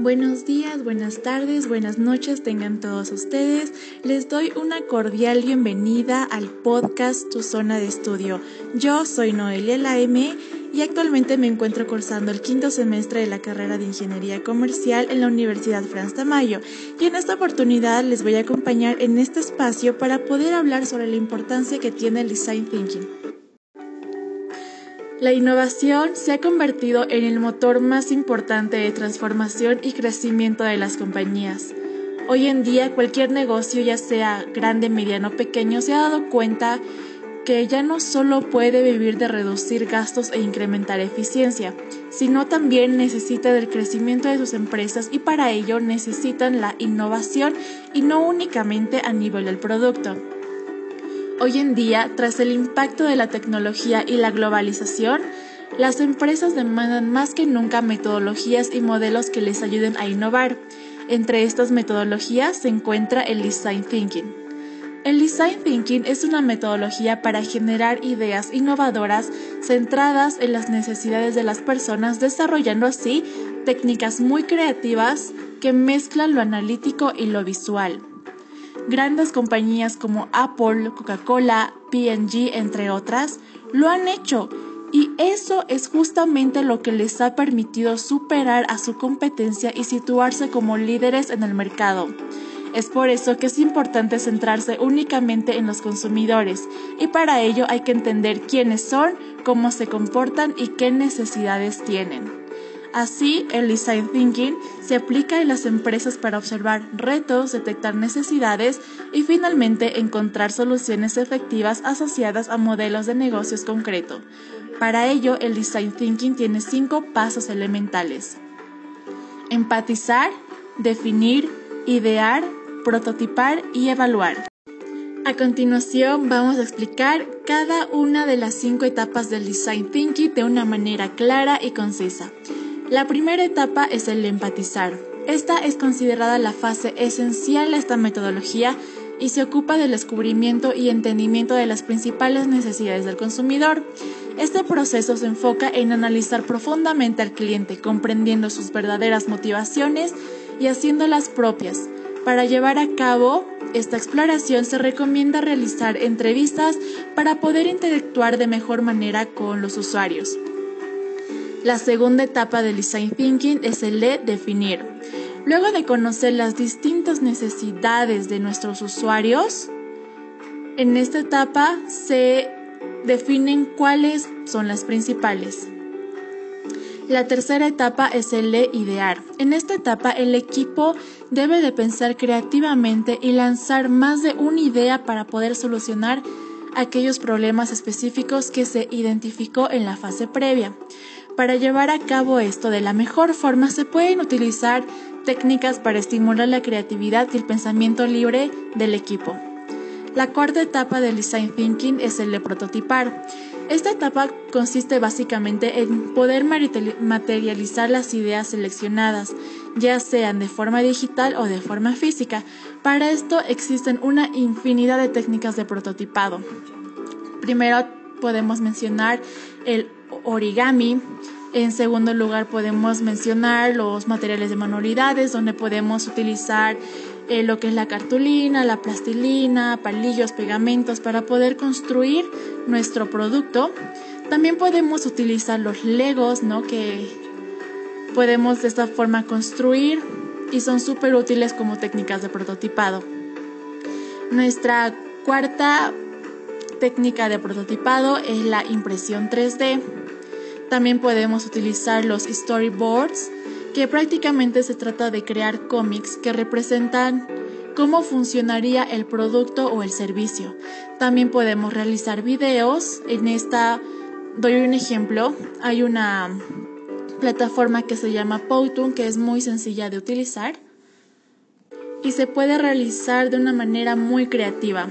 Buenos días, buenas tardes, buenas noches tengan todos ustedes. Les doy una cordial bienvenida al podcast Tu Zona de Estudio. Yo soy Noelia Laime y actualmente me encuentro cursando el quinto semestre de la carrera de Ingeniería Comercial en la Universidad Franz Tamayo y en esta oportunidad les voy a acompañar en este espacio para poder hablar sobre la importancia que tiene el Design Thinking. La innovación se ha convertido en el motor más importante de transformación y crecimiento de las compañías. Hoy en día cualquier negocio, ya sea grande, mediano o pequeño, se ha dado cuenta que ya no solo puede vivir de reducir gastos e incrementar eficiencia, sino también necesita del crecimiento de sus empresas y para ello necesitan la innovación y no únicamente a nivel del producto. Hoy en día, tras el impacto de la tecnología y la globalización, las empresas demandan más que nunca metodologías y modelos que les ayuden a innovar. Entre estas metodologías se encuentra el Design Thinking. El Design Thinking es una metodología para generar ideas innovadoras centradas en las necesidades de las personas, desarrollando así técnicas muy creativas que mezclan lo analítico y lo visual. Grandes compañías como Apple, Coca-Cola, P&G, entre otras, lo han hecho y eso es justamente lo que les ha permitido superar a su competencia y situarse como líderes en el mercado. Es por eso que es importante centrarse únicamente en los consumidores y para ello hay que entender quiénes son, cómo se comportan y qué necesidades tienen. Así, el design thinking se aplica en las empresas para observar retos, detectar necesidades y finalmente encontrar soluciones efectivas asociadas a modelos de negocios concretos. Para ello, el design thinking tiene cinco pasos elementales. Empatizar, definir, idear, prototipar y evaluar. A continuación vamos a explicar cada una de las cinco etapas del design thinking de una manera clara y concisa. La primera etapa es el empatizar. Esta es considerada la fase esencial de esta metodología y se ocupa del descubrimiento y entendimiento de las principales necesidades del consumidor. Este proceso se enfoca en analizar profundamente al cliente, comprendiendo sus verdaderas motivaciones y haciéndolas propias. Para llevar a cabo esta exploración se recomienda realizar entrevistas para poder interactuar de mejor manera con los usuarios. La segunda etapa del design thinking es el de definir. Luego de conocer las distintas necesidades de nuestros usuarios, en esta etapa se definen cuáles son las principales. La tercera etapa es el de idear. En esta etapa el equipo debe de pensar creativamente y lanzar más de una idea para poder solucionar aquellos problemas específicos que se identificó en la fase previa. Para llevar a cabo esto de la mejor forma se pueden utilizar técnicas para estimular la creatividad y el pensamiento libre del equipo. La cuarta etapa del design thinking es el de prototipar. Esta etapa consiste básicamente en poder materializar las ideas seleccionadas, ya sean de forma digital o de forma física. Para esto existen una infinidad de técnicas de prototipado. Primero podemos mencionar el origami. En segundo lugar podemos mencionar los materiales de manualidades donde podemos utilizar eh, lo que es la cartulina, la plastilina, palillos, pegamentos para poder construir nuestro producto. También podemos utilizar los legos, ¿no? Que podemos de esta forma construir y son súper útiles como técnicas de prototipado. Nuestra cuarta técnica de prototipado es la impresión 3D. También podemos utilizar los storyboards, que prácticamente se trata de crear cómics que representan cómo funcionaría el producto o el servicio. También podemos realizar videos. En esta doy un ejemplo. Hay una plataforma que se llama Powtoon que es muy sencilla de utilizar y se puede realizar de una manera muy creativa.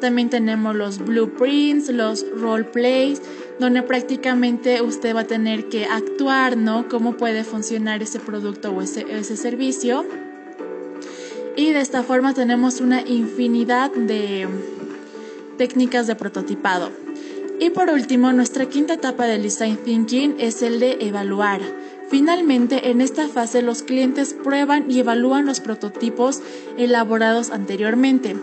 También tenemos los blueprints, los roleplays, donde prácticamente usted va a tener que actuar, ¿no? Cómo puede funcionar ese producto o ese, ese servicio. Y de esta forma tenemos una infinidad de técnicas de prototipado. Y por último, nuestra quinta etapa del design thinking es el de evaluar. Finalmente, en esta fase los clientes prueban y evalúan los prototipos elaborados anteriormente.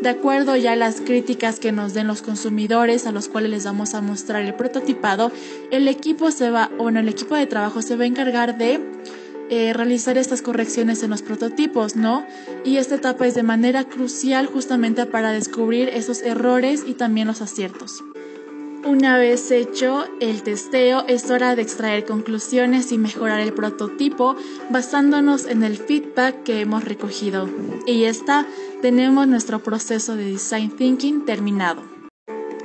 De acuerdo ya a las críticas que nos den los consumidores a los cuales les vamos a mostrar el prototipado, el equipo se va, bueno, el equipo de trabajo se va a encargar de eh, realizar estas correcciones en los prototipos, ¿no? Y esta etapa es de manera crucial justamente para descubrir esos errores y también los aciertos. Una vez hecho el testeo, es hora de extraer conclusiones y mejorar el prototipo basándonos en el feedback que hemos recogido. Y ya está, tenemos nuestro proceso de design thinking terminado.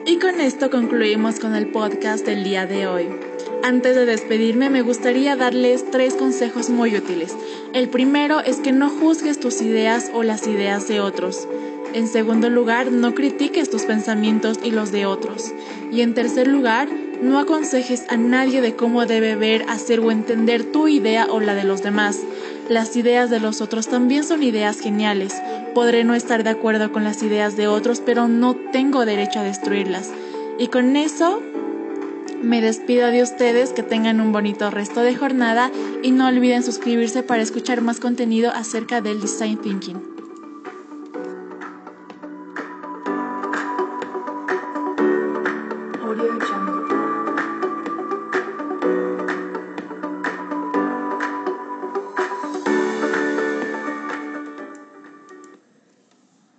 Y con esto concluimos con el podcast del día de hoy. Antes de despedirme me gustaría darles tres consejos muy útiles. El primero es que no juzgues tus ideas o las ideas de otros. En segundo lugar, no critiques tus pensamientos y los de otros. Y en tercer lugar, no aconsejes a nadie de cómo debe ver, hacer o entender tu idea o la de los demás. Las ideas de los otros también son ideas geniales. Podré no estar de acuerdo con las ideas de otros, pero no tengo derecho a destruirlas. Y con eso me despido de ustedes, que tengan un bonito resto de jornada y no olviden suscribirse para escuchar más contenido acerca del design thinking.